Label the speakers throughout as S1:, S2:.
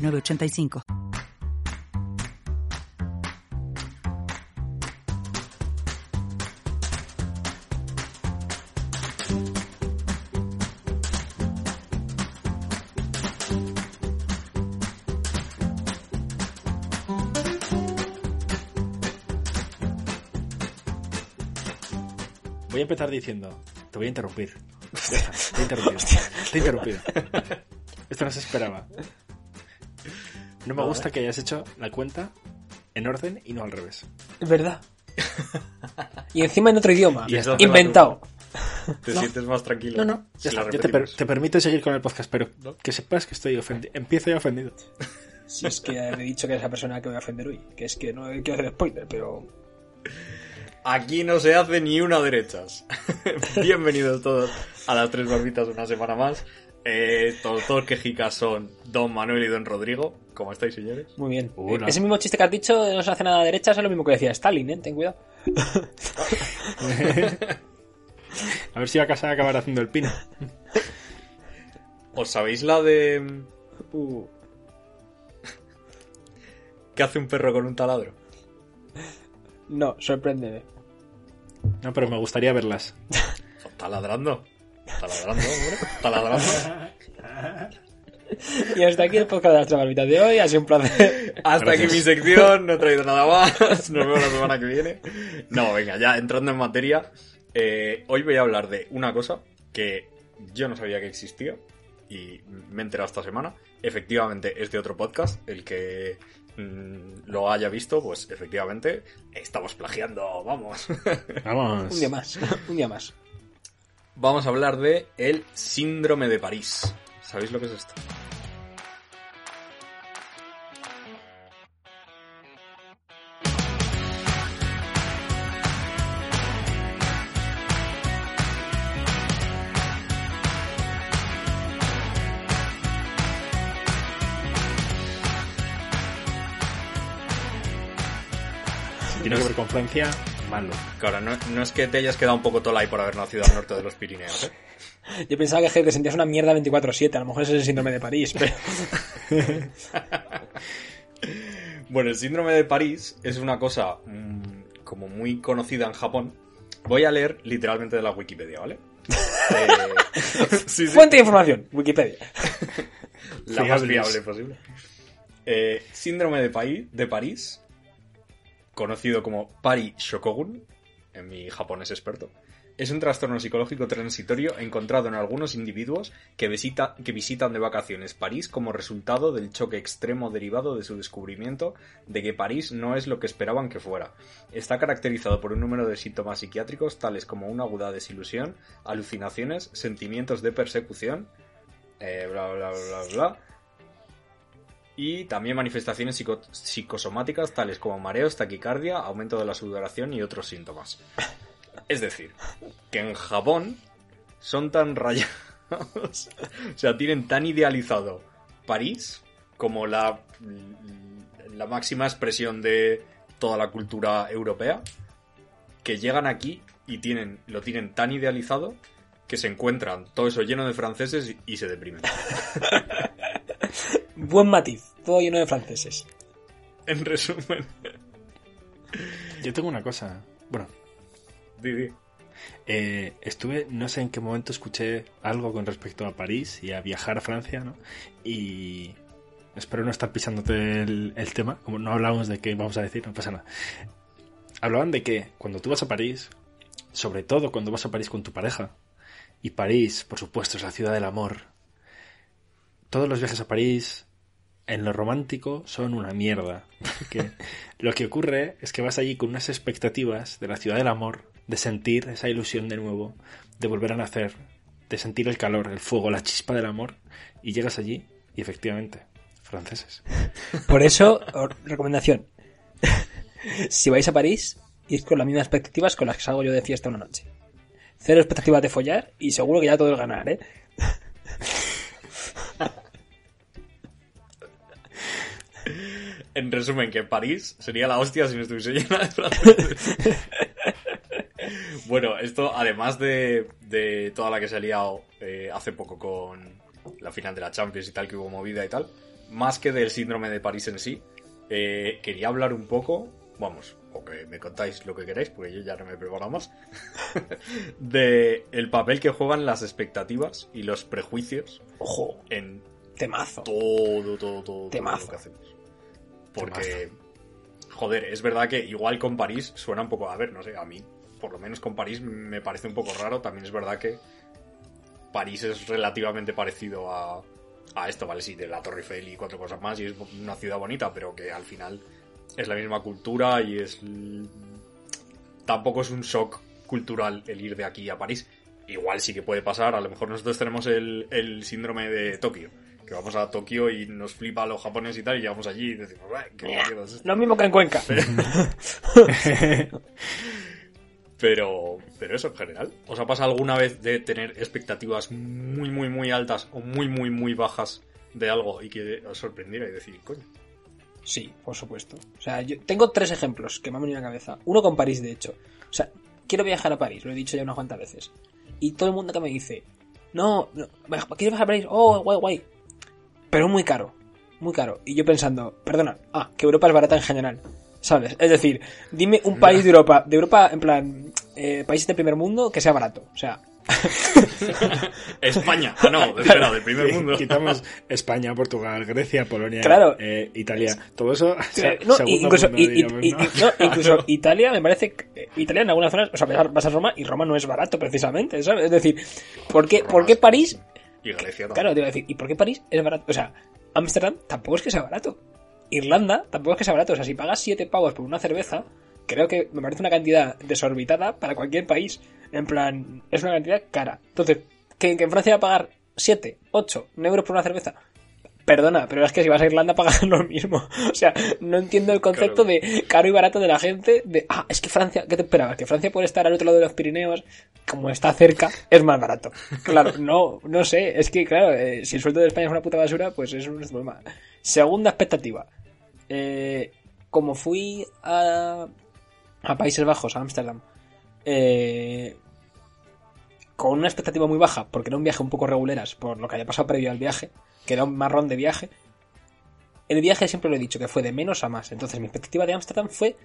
S1: 906985.
S2: Voy a empezar diciendo, te voy a interrumpir. Te he interrumpido. Te he interrumpido. Esto no se esperaba. No me gusta que hayas hecho la cuenta en orden y no al revés.
S3: Es verdad. y encima en otro idioma.
S2: Y
S3: Inventado.
S4: Te sientes más tranquilo.
S3: No, no.
S2: Ya está, te, per-
S4: repetimos.
S2: te permito seguir con el podcast, pero que sepas que estoy ofendido. Empiezo ya ofendido.
S3: Si es que he dicho que es la persona que me va a ofender hoy. Que es que no quiero hacer spoiler, pero.
S4: Aquí no se hace ni una derechas. Bienvenidos todos a las tres barbitas una semana más. Eh, todos dos quejicas son Don Manuel y Don Rodrigo. ¿Cómo estáis, señores?
S3: Muy bien. Ese mismo chiste que has dicho de no se hace nada derecha es lo mismo que decía Stalin, ¿eh? Ten cuidado.
S2: A ver si va a casa a acabar haciendo el pino.
S4: ¿Os sabéis la de... uh, ¿Qué hace un perro con un taladro?
S3: No, sorpréndeme.
S2: No, pero me gustaría verlas.
S4: Está ladrando. Está ladrando, hombre. Está ladrando.
S3: Y hasta aquí el podcast de las tres barbitas de hoy. Ha sido un placer.
S4: Hasta
S2: Gracias.
S4: aquí mi sección, no he traído nada más. Nos vemos la semana que viene. No, venga, ya entrando en materia. eh, hoy voy a hablar de una cosa que yo no sabía que existía y me he enterado esta semana. Efectivamente, es de otro podcast. El que mm, lo haya visto, pues efectivamente estamos plagiando. Vamos.
S2: Vamos.
S3: Un día más. Un día más.
S4: Vamos a hablar de el síndrome de París. ¿Sabéis lo que es esto?
S2: Tiene que ver con Francia, malo.
S4: Claro, no, no es que te hayas quedado un poco tolai por haber nacido al norte de los Pirineos, ¿eh?
S3: Yo pensaba que te sentías una mierda 24-7. A lo mejor ese es el síndrome de París. Pero...
S4: Bueno, el síndrome de París es una cosa mm, como muy conocida en Japón. Voy a leer literalmente de la Wikipedia, ¿vale? Eh, sí, sí,
S3: Fuente de información. Wikipedia.
S4: la más fiable posible. Eh, síndrome de París, conocido como Pari Shokogun, en mi japonés experto, es un trastorno psicológico transitorio encontrado en algunos individuos que, visita- que visitan de vacaciones París como resultado del choque extremo derivado de su descubrimiento de que París no es lo que esperaban que fuera. Está caracterizado por un número de síntomas psiquiátricos tales como una aguda desilusión, alucinaciones, sentimientos de persecución, eh, bla bla bla bla. Y también manifestaciones psico- psicosomáticas tales como mareos, taquicardia, aumento de la sudoración y otros síntomas. Es decir, que en Japón son tan rayados, o sea, tienen tan idealizado París como la, la máxima expresión de toda la cultura europea, que llegan aquí y tienen, lo tienen tan idealizado que se encuentran todo eso lleno de franceses y, y se deprimen.
S3: Buen matiz. Todo lleno de franceses.
S4: En resumen,
S2: Yo tengo una cosa. Bueno,
S4: di, di.
S2: eh, estuve, no sé en qué momento escuché algo con respecto a París y a viajar a Francia, ¿no? Y espero no estar pisándote el, el tema, como no hablamos de qué vamos a decir, no pasa nada. Hablaban de que cuando tú vas a París, sobre todo cuando vas a París con tu pareja, y París, por supuesto, es la ciudad del amor, todos los viajes a París en lo romántico son una mierda. Porque lo que ocurre es que vas allí con unas expectativas de la ciudad del amor, de sentir esa ilusión de nuevo, de volver a nacer, de sentir el calor, el fuego, la chispa del amor, y llegas allí y efectivamente franceses.
S3: Por eso, recomendación. si vais a París, id con las mismas expectativas con las que salgo yo de fiesta una noche. Cero expectativas de follar y seguro que ya todo es ganar, ¿eh?
S4: En resumen, que París sería la hostia si no estuviese llena de franceses. bueno, esto además de, de toda la que se ha liado eh, hace poco con la final de la Champions y tal, que hubo movida y tal, más que del síndrome de París en sí, eh, quería hablar un poco, vamos, o que me contáis lo que queráis, porque yo ya no me preparo más, de el papel que juegan las expectativas y los prejuicios
S3: Ojo,
S4: en
S3: temazo.
S4: todo, todo, todo, todo
S3: Temazo.
S4: lo que hacemos. Porque, joder, es verdad que igual con París suena un poco, a ver, no sé, a mí, por lo menos con París me parece un poco raro. También es verdad que París es relativamente parecido a, a esto, ¿vale? Sí, de la Torre Eiffel y cuatro cosas más, y es una ciudad bonita, pero que al final es la misma cultura y es. Tampoco es un shock cultural el ir de aquí a París. Igual sí que puede pasar, a lo mejor nosotros tenemos el, el síndrome de Tokio. Que vamos a Tokio y nos flipa a los japoneses y tal, y llegamos allí y decimos, "Buah, ¿qué mierda es esto?".
S3: Lo mismo que en Cuenca.
S4: Pero, pero eso en general. ¿Os ha pasado alguna vez de tener expectativas muy, muy, muy altas o muy, muy, muy bajas de algo y que os sorprendiera y decir, coño?
S3: Sí, por supuesto. O sea, yo tengo tres ejemplos que me han venido a la cabeza. Uno con París, de hecho. O sea, quiero viajar a París, lo he dicho ya unas cuantas veces. Y todo el mundo que me dice, no, no ¿quieres viajar a París? Oh, guay, guay. Pero es muy caro, muy caro. Y yo pensando, perdona, ah, que Europa es barata en general. ¿Sabes? Es decir, dime un país de Europa, de Europa, en plan, eh, países de primer mundo que sea barato. O sea,
S4: España. Ah, no, espera, del primer mundo.
S2: Quitamos España, Portugal, Grecia, Polonia,
S3: Claro.
S2: eh, Italia. Todo eso. o sea,
S3: no, incluso,
S2: mundo,
S3: y- y-
S2: diríamos,
S3: y-
S2: ¿no?
S3: y- no, incluso Italia me parece que eh, Italia en algunas zonas, o sea, vas a Roma y Roma no es barato precisamente, ¿sabes? Es decir, ¿por qué, ¿por qué París?
S4: Y Grecia también.
S3: Claro, te iba a decir, ¿y por qué París es barato? O sea, Ámsterdam tampoco es que sea barato. Irlanda tampoco es que sea barato. O sea, si pagas 7 pavos por una cerveza, creo que me parece una cantidad desorbitada para cualquier país. En plan, es una cantidad cara. Entonces, ¿que, que en Francia va a pagar 7, 8 euros por una cerveza? Perdona, pero es que si vas a Irlanda pagas lo mismo. O sea, no entiendo el concepto
S4: Claro.
S3: de caro y barato de la gente. De, ah, es que Francia, ¿qué te esperabas? Que Francia puede estar al otro lado de los Pirineos, como está cerca, es más barato. Claro, no, no sé. Es que, claro, eh, si el sueldo de España es una puta basura, pues es un problema. Segunda expectativa. Eh, como fui a, a Países Bajos, a Ámsterdam, eh, con una expectativa muy baja, porque era un viaje un poco reguleras por lo que había pasado previo al viaje, que era un marrón de viaje. El viaje siempre lo he dicho, que fue de menos a más. Entonces mi expectativa de Ámsterdam fue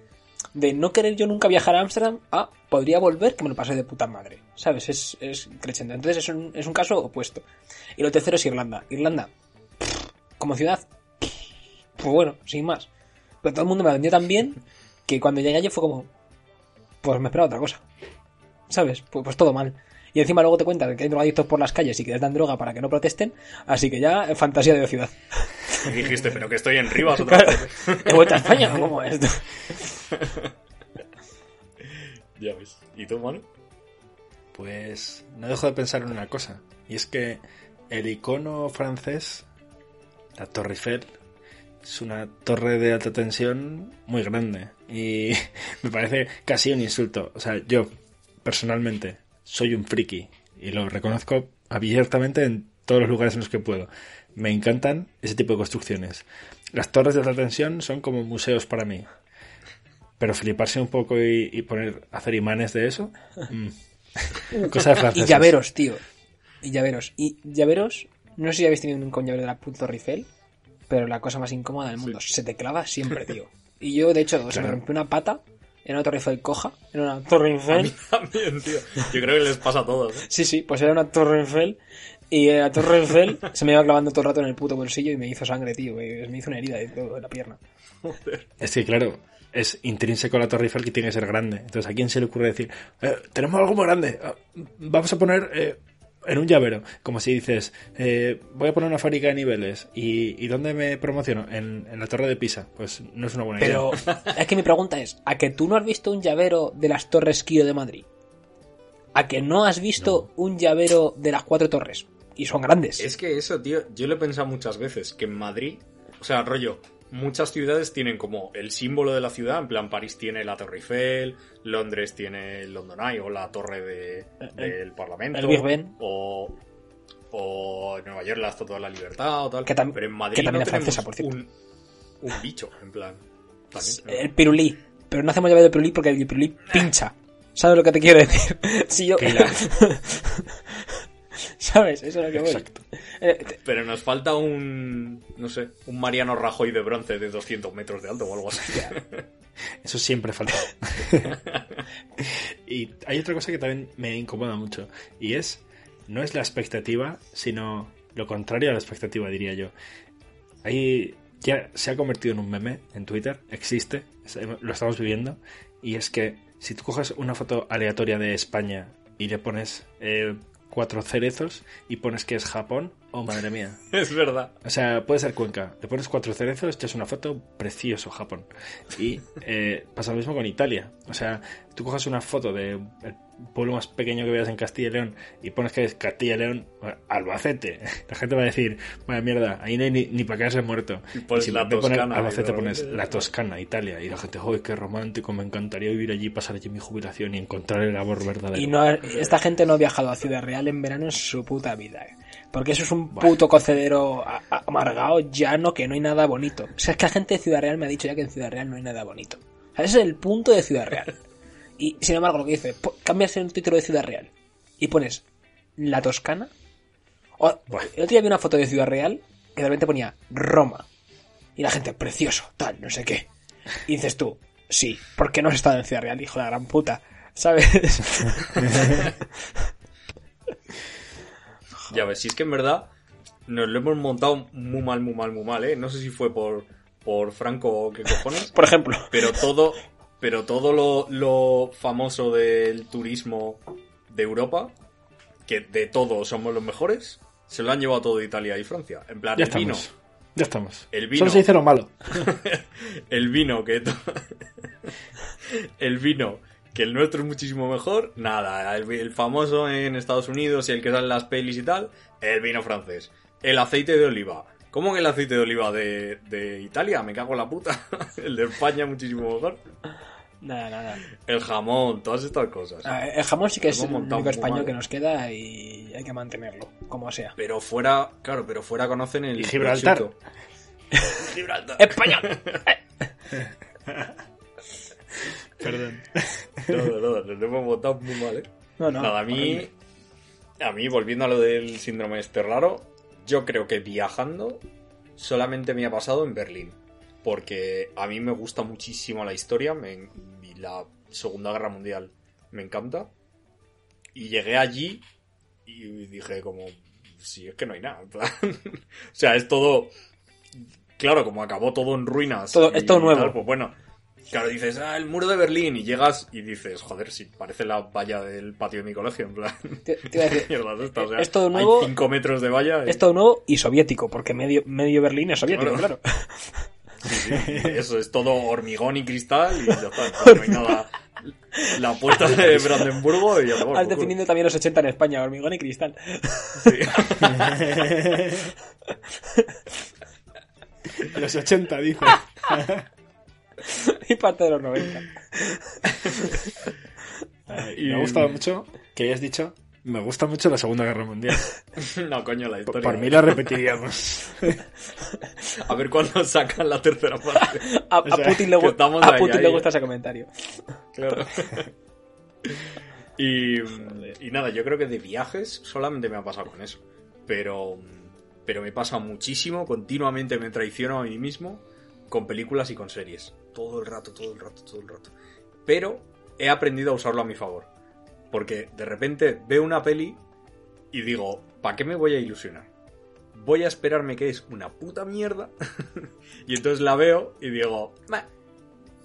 S3: de no querer yo nunca viajar a Ámsterdam a podría volver que me lo pasé de puta madre. ¿Sabes? Es, es. Entonces es un, es un caso opuesto. Y lo tercero es Irlanda. Irlanda, como ciudad, pues bueno, sin más. Pero todo el mundo me vendió tan bien que cuando llegué allí fue como, pues me esperaba otra cosa. ¿Sabes? Pues, pues todo mal. Y encima luego te cuentan que hay drogadictos por las calles y que les dan droga para que no protesten. Así que ya, eh, fantasía de ciudad.
S4: Y dijiste, pero que estoy en Rivas otra
S3: Claro.
S4: vez.
S3: ¿He vuelto a España o cómo es esto?
S4: Ya ves. ¿Y tú, Manu?
S2: Pues no dejo de pensar en una cosa. Y es que el icono francés, la Torre Eiffel, es una torre de alta tensión muy grande. Y me parece casi un insulto. O sea, yo, personalmente, soy un friki. Y lo reconozco abiertamente en todos los lugares en los que puedo. Me encantan ese tipo de construcciones. Las torres de alta tensión son como museos para mí. Pero fliparse un poco y, y poner, hacer imanes de eso. mm. Cosa de
S3: Y
S2: franceses.
S3: llaveros, tío. Y llaveros. Y llaveros, no sé si habéis tenido nunca un llavero de la puta Torre Eiffel, pero la cosa más incómoda del mundo. Se te clava siempre, tío. Y yo, de hecho, se me
S2: Claro.
S3: rompió una pata en una Torre Eiffel coja. En una Torre Eiffel.
S4: También, tío. Yo creo que les pasa a todos. ¿eh?
S3: Sí, sí, pues era una Torre Eiffel. Y la Torre Eiffel se me iba clavando todo el rato en el puto bolsillo y me hizo sangre, tío. y me hizo una herida de todo en la pierna.
S2: Es que, claro, es intrínseco a la Torre Eiffel que tiene que ser grande. Entonces, ¿a quién se le ocurre decir, "Eh, tenemos algo muy grande, ah, vamos a poner eh, en un llavero? Como si dices, eh, voy a poner una fábrica de niveles. ¿Y, y dónde me promociono? En, en la Torre de Pisa. Pues no es una buena
S3: Pero
S2: idea.
S3: es que mi pregunta es, ¿a que tú no has visto un llavero de las Torres Kio de Madrid? ¿A que no has visto un llavero de las cuatro torres? Y son grandes.
S4: Es que eso, tío, yo lo he pensado muchas veces, que en Madrid, o sea, rollo, muchas ciudades tienen como el símbolo de la ciudad, en plan París tiene la Torre Eiffel, Londres tiene el London Eye o la Torre de, del Parlamento.
S3: el Big Ben.
S4: O, o Nueva York la Estatua de la Libertad o tal.
S3: Que
S4: Pero en Madrid
S3: que también
S4: no
S3: es francesa, por cierto.
S4: un, un bicho, en plan. También, ¿no?
S3: El pirulí. Pero no hacemos llamado de pirulí porque el pirulí pincha. ¿Sabes lo que te quiero decir? Si yo... ¿Sabes? Eso es lo que voy.
S2: Exacto.
S3: Eh,
S4: Pero nos falta un, no sé, un Mariano Rajoy de bronce de 200 metros de alto o algo así.
S2: Eso siempre falta. y hay otra cosa que también me incomoda mucho. Y es, no es la expectativa, sino lo contrario a la expectativa, diría yo. Ahí ya se ha convertido en un meme en Twitter, existe, es- lo estamos viviendo. Y es que si tú coges una foto aleatoria de España y le pones eh, cuatro cerezos y pones que es Japón, oh madre mía.
S4: es verdad.
S2: O sea, puede ser Cuenca. Le pones cuatro cerezos, echas una foto, precioso Japón. Y eh, pasa lo mismo con Italia. O sea, tú coges una foto del pueblo más pequeño que veas en Castilla y León y pones que es Castilla y León, bueno, Albacete. La gente va a decir, vaya mierda, ahí no hay ni, ni para quedarse muerto.
S4: Y pones
S2: si
S4: la
S2: poner
S4: Toscana,
S2: Albacete pones la Toscana, Italia. Y la gente, ¡ay, qué romántico! Me encantaría vivir allí, pasar allí mi jubilación y encontrar el amor verdadero.
S3: Y no, ha- esta gente no ha viajado a Ciudad Real en verano en su puta vida. eh. Porque eso es un puto cocedero amargado, llano, que no hay nada bonito. O sea, es que la gente de Ciudad Real me ha dicho ya que en Ciudad Real no hay nada bonito. O sea, ese es el punto de Ciudad Real. Y sin embargo, lo que dice, cambias el título de Ciudad Real y pones la Toscana. O, el otro día vi una foto de Ciudad Real que de repente ponía Roma. Y la gente, precioso, tal, no sé qué. Y dices tú, sí, porque no has estado en Ciudad Real, hijo de la gran puta. ¿Sabes?
S4: Ya ves, si es que en verdad nos lo hemos montado muy mal, muy mal, muy mal, ¿eh? No sé si fue por, por Franco o qué cojones,
S3: Por ejemplo.
S4: pero todo, pero todo lo, lo famoso del turismo de Europa, que de todo somos los mejores, se lo han llevado todo Italia y Francia. En plan,
S2: ya
S4: el vino,
S2: estamos. Ya estamos.
S4: El vino.
S2: Solo se dice lo malo.
S4: el vino que el vino que el nuestro es muchísimo mejor nada el, el famoso en Estados Unidos y el que sale en las pelis y tal el vino francés el aceite de oliva ¿Cómo que el aceite de oliva de, de Italia? Me cago en la puta. El de España muchísimo mejor.
S3: Nada, nada.
S4: El jamón, todas estas cosas.
S3: Ah, El jamón sí que es el único español
S4: mal.
S3: que nos queda y hay que mantenerlo, como sea.
S4: Pero fuera, claro, pero fuera conocen el
S2: Y Gibraltar.
S4: Gibraltar.
S3: ¡Español!
S2: Perdón.
S4: No, no, no, nos hemos montado muy mal, ¿eh?
S3: No, no.
S4: Nada, a mí,
S3: horrible.
S4: a mí, volviendo a lo del síndrome este raro, yo creo que viajando solamente me ha pasado en Berlín. Porque a mí me gusta muchísimo la historia me- y la Segunda Guerra Mundial me encanta. Y llegué allí y dije como, si es que no hay nada. o sea, es todo... Claro, como acabó todo en ruinas.
S3: Todo- es todo nuevo.
S4: tal, pues bueno, Claro, dices, ah, el muro de Berlín, y llegas y dices, joder, si parece la valla del patio de mi colegio, en plan.
S3: Te, te iba a decir,
S4: esta, o sea,
S3: es todo nuevo-
S4: Hay 5 metros de valla. y-
S3: es todo nuevo y soviético, porque medio, medio Berlín es soviético,
S4: Claro.
S3: claro.
S4: Sí, sí, eso es todo hormigón y cristal y ya está. No hay nada. La puerta de Brandenburgo y ya te
S3: Has definido también los 80 en España, hormigón y cristal.
S2: Los 80, dice.
S3: y parte de los 90.
S2: Y me ha gustado mucho que hayas dicho, me gusta mucho la Segunda Guerra Mundial.
S4: No, coño, la historia.
S2: por mí la repetiríamos.
S4: A ver cuándo sacan la tercera parte.
S3: A, a
S2: O sea,
S3: Putin, le, gu- a
S4: ahí,
S3: Putin
S4: ahí,
S3: le gusta ese comentario.
S4: Claro. Y, y nada, yo creo que de viajes solamente me ha pasado con eso. Pero, pero me pasa muchísimo, continuamente me traiciono a mí mismo con películas y con series. Todo el rato, todo el rato, todo el rato. Pero he aprendido a usarlo a mi favor. Porque de repente veo una peli y digo, ¿para qué me voy a ilusionar? Voy a esperarme que es una puta mierda. y entonces la veo y digo, "Meh,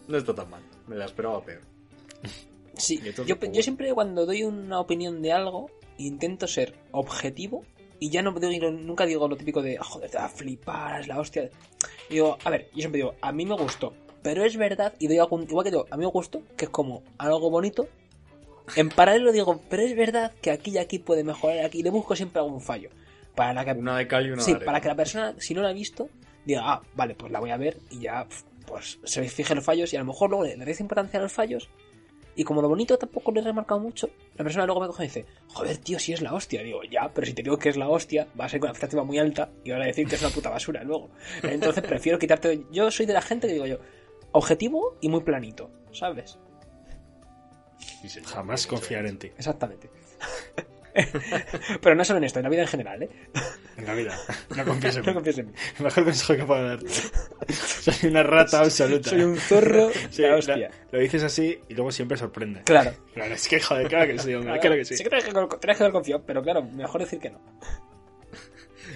S4: no está tan mal. Me la esperaba peor.
S3: Sí,
S4: entonces,
S3: yo, siempre cuando doy una opinión de algo, intento ser objetivo y ya no digo, nunca digo lo típico de, "Ah, joder, te va a flipar, es la hostia. Digo, a ver, yo siempre digo, a mí me gustó, pero es verdad, y doy algún, igual que digo, a mí me gustó, que es como algo bonito. En paralelo digo, pero es verdad que aquí y aquí puede mejorar, aquí y le busco siempre algún fallo. Para que
S4: Una de cal y una
S3: Sí,
S4: de
S3: para que la persona, si no la ha visto, diga, ah, vale, pues la voy a ver y ya, pues se fije los fallos y a lo mejor luego le, le resta importancia a los fallos y como lo bonito tampoco le he remarcado mucho, la persona luego me coge y dice, joder, tío, si es la hostia. Digo, ya, pero si te digo que es la hostia, va a ser con una expectativa muy alta y van a decir que es una puta basura luego. Entonces prefiero quitarte. Yo soy de la gente que digo yo, objetivo y muy planito, ¿sabes?
S4: Sí, señor.
S2: Jamás confiar en ti.
S3: Exactamente. pero no solo en esto, en la vida en general, ¿eh?
S2: En la vida. No confíes en
S3: No
S2: mí.
S3: confíes en mí.
S2: El mejor consejo que puedo darte. Soy una rata absoluta.
S3: Soy un zorro
S2: Sí,
S3: de la
S2: la-
S3: hostia.
S2: lo dices así y luego siempre sorprende.
S3: Claro.
S2: Claro, es que joder, claro que sí, hombre, claro que sí.
S3: que tienes que, tienes que haber confiado, pero claro, mejor decir que no.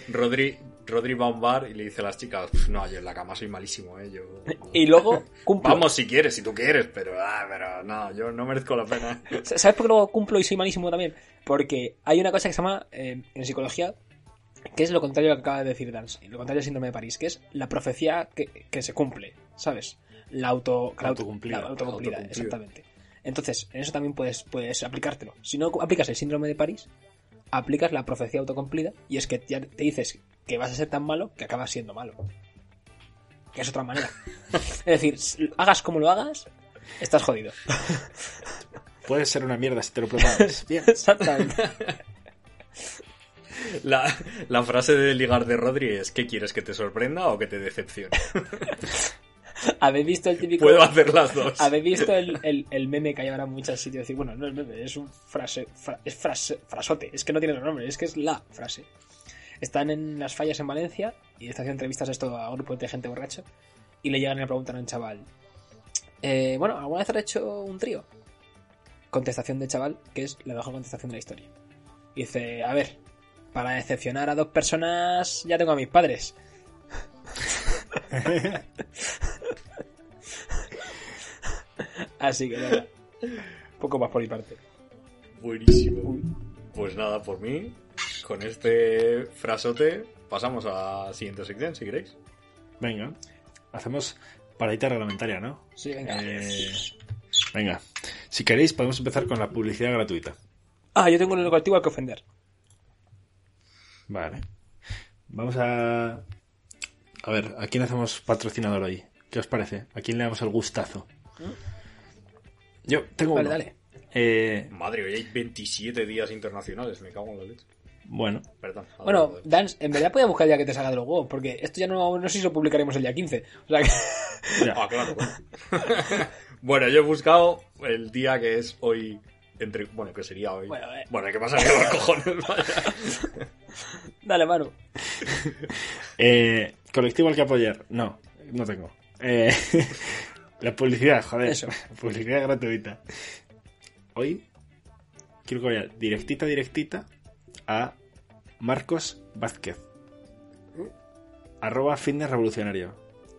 S4: Rodri, Rodri va a un bar y le dice a las chicas, "Pf, no, yo en la cama soy malísimo, eh. Yo,
S3: Y luego cumplo.
S4: Vamos si quieres, si tú quieres, pero, ah, pero no, yo no merezco la pena.
S3: ¿Sabes por qué luego cumplo y soy malísimo también? Porque hay una cosa que se llama, eh, en psicología, que es lo contrario a lo que acaba de decir Dance, y lo contrario al síndrome de París, que es la profecía que, que se cumple, ¿sabes? La auto, la auto-
S2: Autocumplida.
S3: la autocumplida,
S4: Autocumplida.
S3: exactamente. Entonces, en eso también puedes, puedes aplicártelo. Si no aplicas el síndrome de París, aplicas la profecía autocumplida, y es que ya te dices que vas a ser tan malo que acabas siendo malo. Que es otra manera. es decir, hagas como lo hagas, estás jodido.
S2: Puedes ser una mierda si te lo propones. Bien.
S3: Exactamente.
S4: La, la frase de ligar de Rodri es, ¿qué quieres, que te sorprenda o que te decepcione?
S3: ¿Habéis visto el típico...
S4: Puedo hacer las dos.
S3: ¿Habéis visto el, el, el meme que hay ahora en muchos sitios? Decir, bueno, no es meme, es un frase, fra- es frase, frasote, es que no tiene otro nombre, es que es la frase. Están en las fallas en Valencia y están haciendo entrevistas esto a grupos de gente borracha y le llegan y le preguntan a un chaval, eh, bueno, ¿alguna vez has hecho un trío? Contestación de chaval, que es la mejor contestación de la historia. Y dice, a ver, para decepcionar a dos personas ya tengo a mis padres. Así que nada, poco más por mi parte.
S4: Buenísimo. Pues nada, por mí, con este frasote, pasamos a la siguiente sección, si queréis.
S2: Venga, hacemos paradita reglamentaria, ¿no?
S3: Sí, venga.
S2: Eh, venga, si queréis podemos empezar con la publicidad gratuita.
S3: Ah, yo tengo un colectivo al que ofender.
S2: Vale. Vamos a... A ver, ¿a quién hacemos patrocinador hoy? ¿Qué os parece? ¿A quién le damos el gustazo? Yo tengo
S3: Vale,
S2: uno.
S3: dale.
S2: Eh,
S4: Madre, hoy hay 27 días internacionales, me cago en la leche.
S2: Bueno,
S4: Perdón.
S3: Bueno. Dance, en verdad podía buscar el día que te salga de los huevos, porque esto ya no, no sé si lo publicaremos el día 15. O sea que...
S2: ya.
S4: Ah, claro. bueno. bueno, yo he buscado el día que es hoy. Entre, bueno, que sería hoy.
S3: Bueno, eh.
S4: Bueno, ¿qué pasa? Que los cojones, vaya.
S3: Dale, mano.
S2: Eh, colectivo al que apoyar. No, no tengo. Eh, la publicidad, joder.
S3: Eso.
S2: Publicidad gratuita. Hoy quiero que vaya directita, directita a Marcos Vázquez. Arroba fitness revolucionario.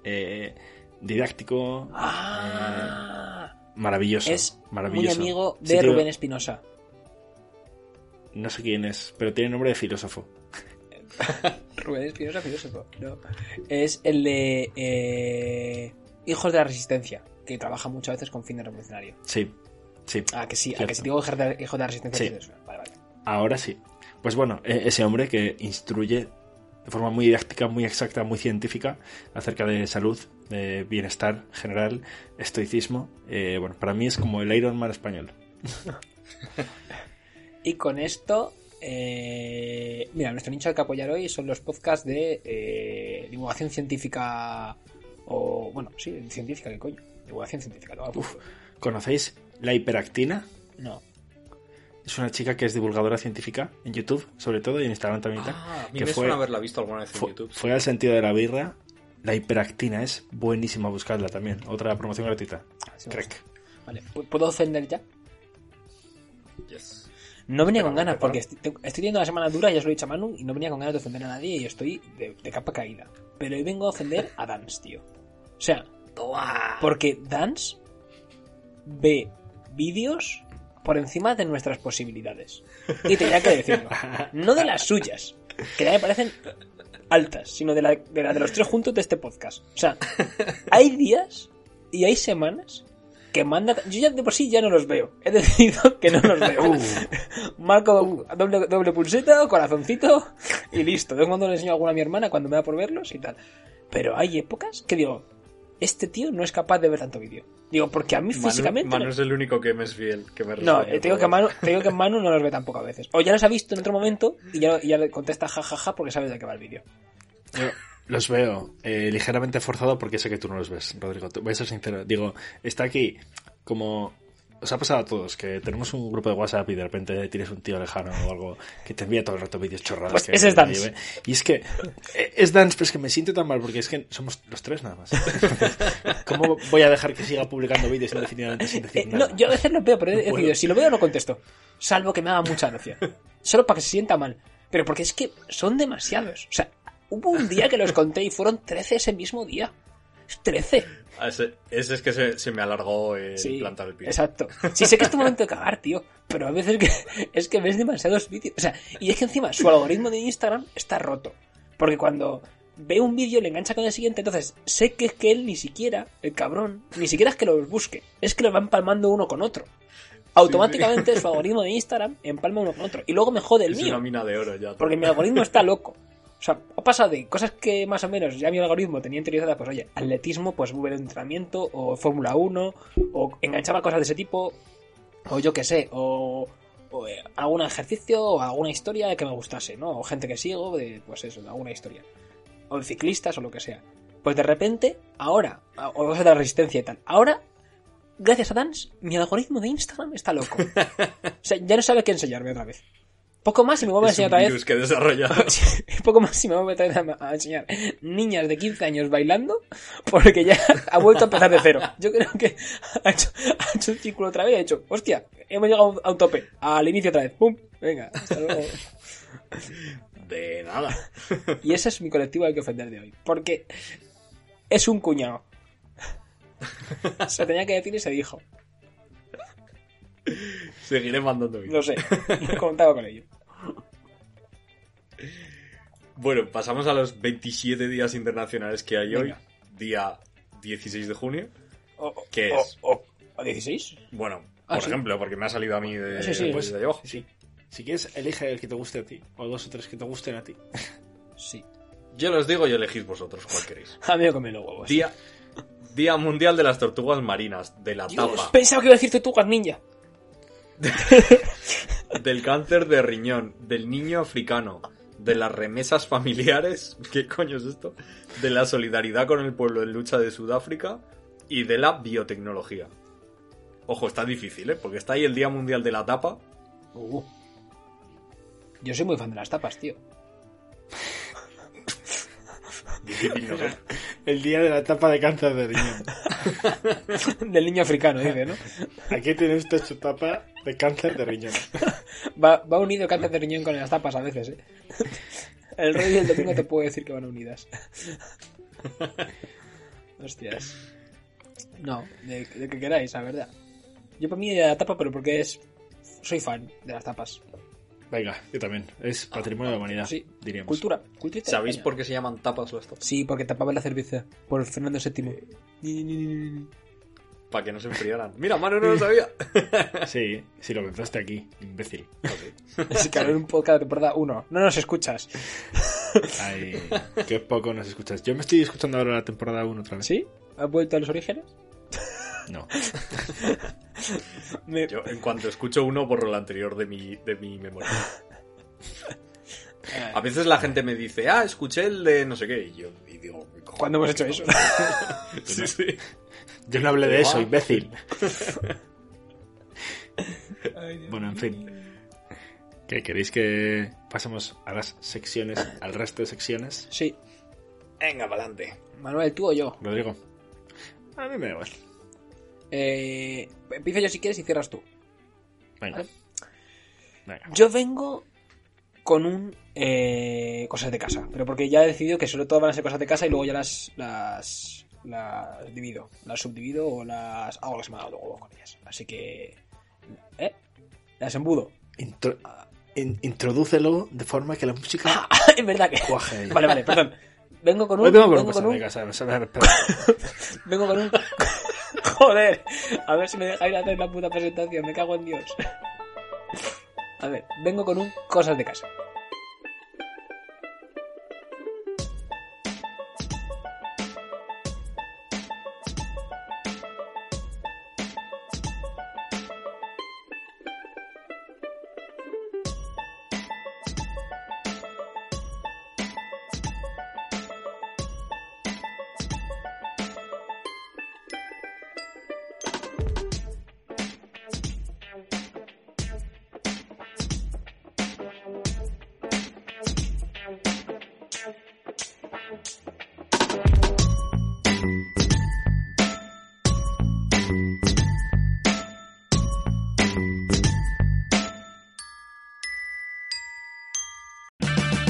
S2: Eh, didáctico.
S3: Ah,
S2: Maravilloso.
S3: es muy amigo de Rubén Espinosa.
S2: No sé quién es, pero tiene nombre de filósofo.
S3: Rubén Espinosa, filósofo. No. Es el de eh, Hijos de la Resistencia, que trabaja muchas veces con fines revolucionario.
S2: Sí, sí.
S3: Ah, que sí, a
S2: Cierto.
S3: que si digo Hijos de, la Resistencia,
S2: Sí.
S3: Vale, vale.
S2: Ahora sí. Pues bueno, e- ese hombre que instruye de forma muy didáctica, muy exacta, muy científica acerca de salud, de bienestar general, estoicismo. eh, bueno, para mí es como el Iron Man español.
S3: Y con esto, eh, mira, nuestro nicho que apoyar hoy son los podcasts de eh, divulgación científica o, bueno, sí, científica, ¿qué coño? Divulgación científica.
S2: Uf. ¿Conocéis la hiperactina?
S3: No.
S2: Es una chica que es divulgadora científica en YouTube, sobre todo, y en Instagram también. tal,
S4: Ah, a mí
S2: que
S4: me
S2: fue,
S4: suena haberla visto alguna vez en
S2: fue,
S4: YouTube.
S2: fue al sentido de la birra. La hiperactina es buenísima, buscarla también. Otra promoción gratuita.
S3: Sí,
S2: Crack.
S3: Vale, ¿pu- ¿puedo ofender ya?
S4: Yes.
S3: No venía con ganas, porque estoy, estoy teniendo una semana dura, ya os lo he dicho a Manu, y no venía con ganas de ofender a nadie y estoy de, de capa caída. Pero hoy vengo a ofender a Dance, tío. O sea, porque Dance ve vídeos por encima de nuestras posibilidades. Y tenía que decirlo. No de las suyas, que ya me parecen altas, sino de la de, la de los tres juntos de este podcast. O sea, hay días y hay semanas que manda... Yo ya de por sí ya no los veo. He decidido que no los veo. Marco doble, doble pulseta, corazoncito y listo. De vez en cuando le enseño alguna a mi hermana cuando me da por verlos y tal. Pero hay épocas que digo, este tío no es capaz de ver tanto vídeo. Digo, porque a mí
S4: Manu,
S3: físicamente...
S4: Manu
S3: no-
S4: es el único que me es fiel. Que me
S3: No, eh, te digo, que Manu, te digo que Manu no los ve tampoco a veces. O ya los ha visto en otro momento y ya, le contesta jajaja porque sabe de qué va el vídeo.
S2: Los veo eh, ligeramente forzado porque sé que tú no los ves, Rodrigo. Te- Voy a ser sincero. Digo, está aquí como... Os ha pasado a todos que tenemos un grupo de WhatsApp y de repente tienes un tío lejano o algo que te envía todo el rato vídeos chorradas.
S3: Pues
S2: que
S3: ese es Dance.
S2: Y es que eh, es Dance, pero es que me siento tan mal porque es que somos los tres nada más. ¿Cómo voy a dejar que siga publicando vídeos indefinidamente sin decir
S3: Eh,
S2: nada?
S3: no, yo a veces los veo, pero he
S2: No
S3: decidido,
S2: puedo.
S3: si lo veo no contesto. Salvo que me haga mucha gracia. Solo para que se sienta mal. Pero porque es que son demasiados. O sea, hubo un día que los conté y fueron 13 ese mismo día. 13.
S4: Ah, Ese, ese es que se, se me alargó el
S3: Sí,
S4: plantar el pie.
S3: exacto. Sí sé que es tu momento de cagar, tío. Pero a veces que, es que ves demasiados vídeos. O sea, y es que encima su algoritmo de Instagram está roto. Porque cuando ve un vídeo le engancha con el siguiente, entonces sé que es que él ni siquiera, el cabrón, ni siquiera es que los busque. Es que los va empalmando uno con otro. Automáticamente su algoritmo de Instagram empalma uno con otro. Y luego me jode el
S4: es
S3: mío.
S4: una mina de oro ya.
S3: Porque mi algoritmo está loco. O sea, ha pasado de cosas que más o menos ya mi algoritmo tenía interiorizadas, pues oye, atletismo, pues ver entrenamiento, o Fórmula 1, o enganchaba cosas de ese tipo, o yo qué sé, o, o, eh, algún ejercicio, o alguna historia que me gustase, ¿no? O gente que sigo, de, pues eso, de alguna historia. O de ciclistas, o lo que sea. Pues de repente, ahora, o cosas de la resistencia y tal, ahora, gracias a Dance, mi algoritmo de Instagram está loco. O sea, ya no sabe qué enseñarme otra vez. Poco más y me vuelve a enseñar otra vez
S4: que he
S3: poco más si me voy a meter a, enseñar niñas de 15 años bailando porque ya ha vuelto a empezar de cero. Yo creo que ha hecho, ha hecho un círculo otra vez y ha dicho, hostia, hemos llegado a un tope, al inicio otra vez, ¡pum! Venga, hasta luego.
S4: De nada.
S3: Y ese es mi colectivo al que ofender de hoy, porque es un cuñado. Se tenía que decir y se dijo.
S4: Seguiré mandando vídeos.
S3: No sé, no contaba con ello.
S4: Bueno, pasamos a los 27 días internacionales que hay hoy. Día 16 de junio.
S3: O- o-
S4: ¿Qué
S3: o-
S4: es?
S3: o- ¿o 16?
S4: Bueno,
S3: Ah,
S4: por
S3: sí.
S4: ejemplo, porque me ha salido a mí de,
S3: Sí, sí,
S4: pues, de ahí abajo.
S2: sí. Si quieres, elige el que te guste a ti. O dos o tres que te gusten a ti.
S3: Sí.
S4: Yo los digo y elegís vosotros cuál queréis.
S3: A mí me comen los huevos.
S4: Día, Día Mundial de las Tortugas Marinas, de la
S3: Dios,
S4: tapa,
S3: pensaba que iba a decir tortugas ninja.
S4: del cáncer de riñón, del niño africano, de las remesas familiares, ¿qué coño es esto? De la solidaridad con el pueblo en lucha de Sudáfrica y de la biotecnología. Ojo, está difícil, ¿eh? Porque está ahí el Día Mundial de la Tapa.
S3: Uh. Yo soy muy fan de las tapas, tío.
S2: El día de la etapa de cáncer de riñón.
S3: Del niño africano, dice, ¿no?
S2: Aquí tiene usted su tapa de cáncer de riñón.
S3: Va, va unido el cáncer de riñón con las tapas a veces, ¿eh? El rey y el domingo te puedo decir que van unidas. Hostias. No, de, de que queráis, la verdad. Yo para mí de la tapa, pero porque es... Soy fan de las tapas.
S2: Venga, yo también. Es patrimonio de la humanidad,
S3: Sí.
S2: diríamos.
S3: Cultura. cultura
S4: ¿Sabéis
S3: España.
S4: por qué se llaman tapas las tapas?
S3: Sí, porque tapaban la cerveza. Por Fernando VII. Ni, ni, ni, ni, ni.
S4: Para que no se enfriaran. Mira, Manu no lo sabía.
S2: Sí, sí, lo pensaste aquí, imbécil.
S3: Es que un podcast de temporada 1. No nos escuchas.
S2: Ay, qué poco nos escuchas. Yo me estoy escuchando ahora la temporada 1 otra vez.
S3: ¿Sí? ¿Has vuelto a los orígenes?
S2: No.
S3: Me-
S4: Yo, en cuanto escucho uno, borro el anterior de mi, de mi memoria. A veces la gente me dice, ah, escuché el de no sé qué. Y yo y digo, "Cojones,
S3: ¿Cuándo hemos hecho eso?
S4: sí, sí.
S2: Yo no hablé de eso, imbécil. Bueno, en fin. ¿Qué queréis que pasemos a las secciones, al resto de secciones?
S3: Sí.
S4: Venga, para adelante.
S3: Manuel, ¿tú o yo?
S2: Rodrigo. A mí me da igual.
S3: Eh, empiezo yo si quieres y cierras tú.
S2: Venga.
S3: Vale.
S2: Venga.
S3: Yo vengo con un... Eh, cosas de casa. Pero porque ya he decidido que sobre todo van a ser cosas de casa y luego ya las... Las, las divido. Las subdivido o las... Hago ha dado luego con ellas. Así que... ¿Eh? Las embudo.
S2: Intro- in- introdúcelo de forma que la música
S3: es verdad que...
S2: cuaje.
S3: Vale, vale, perdón. Vengo con un...
S2: Vengo con
S3: vengo con un... Vengo con un... Joder. A ver si me dejáis hacer la puta presentación. Me cago en Dios. A ver, vengo con un cosas de casa.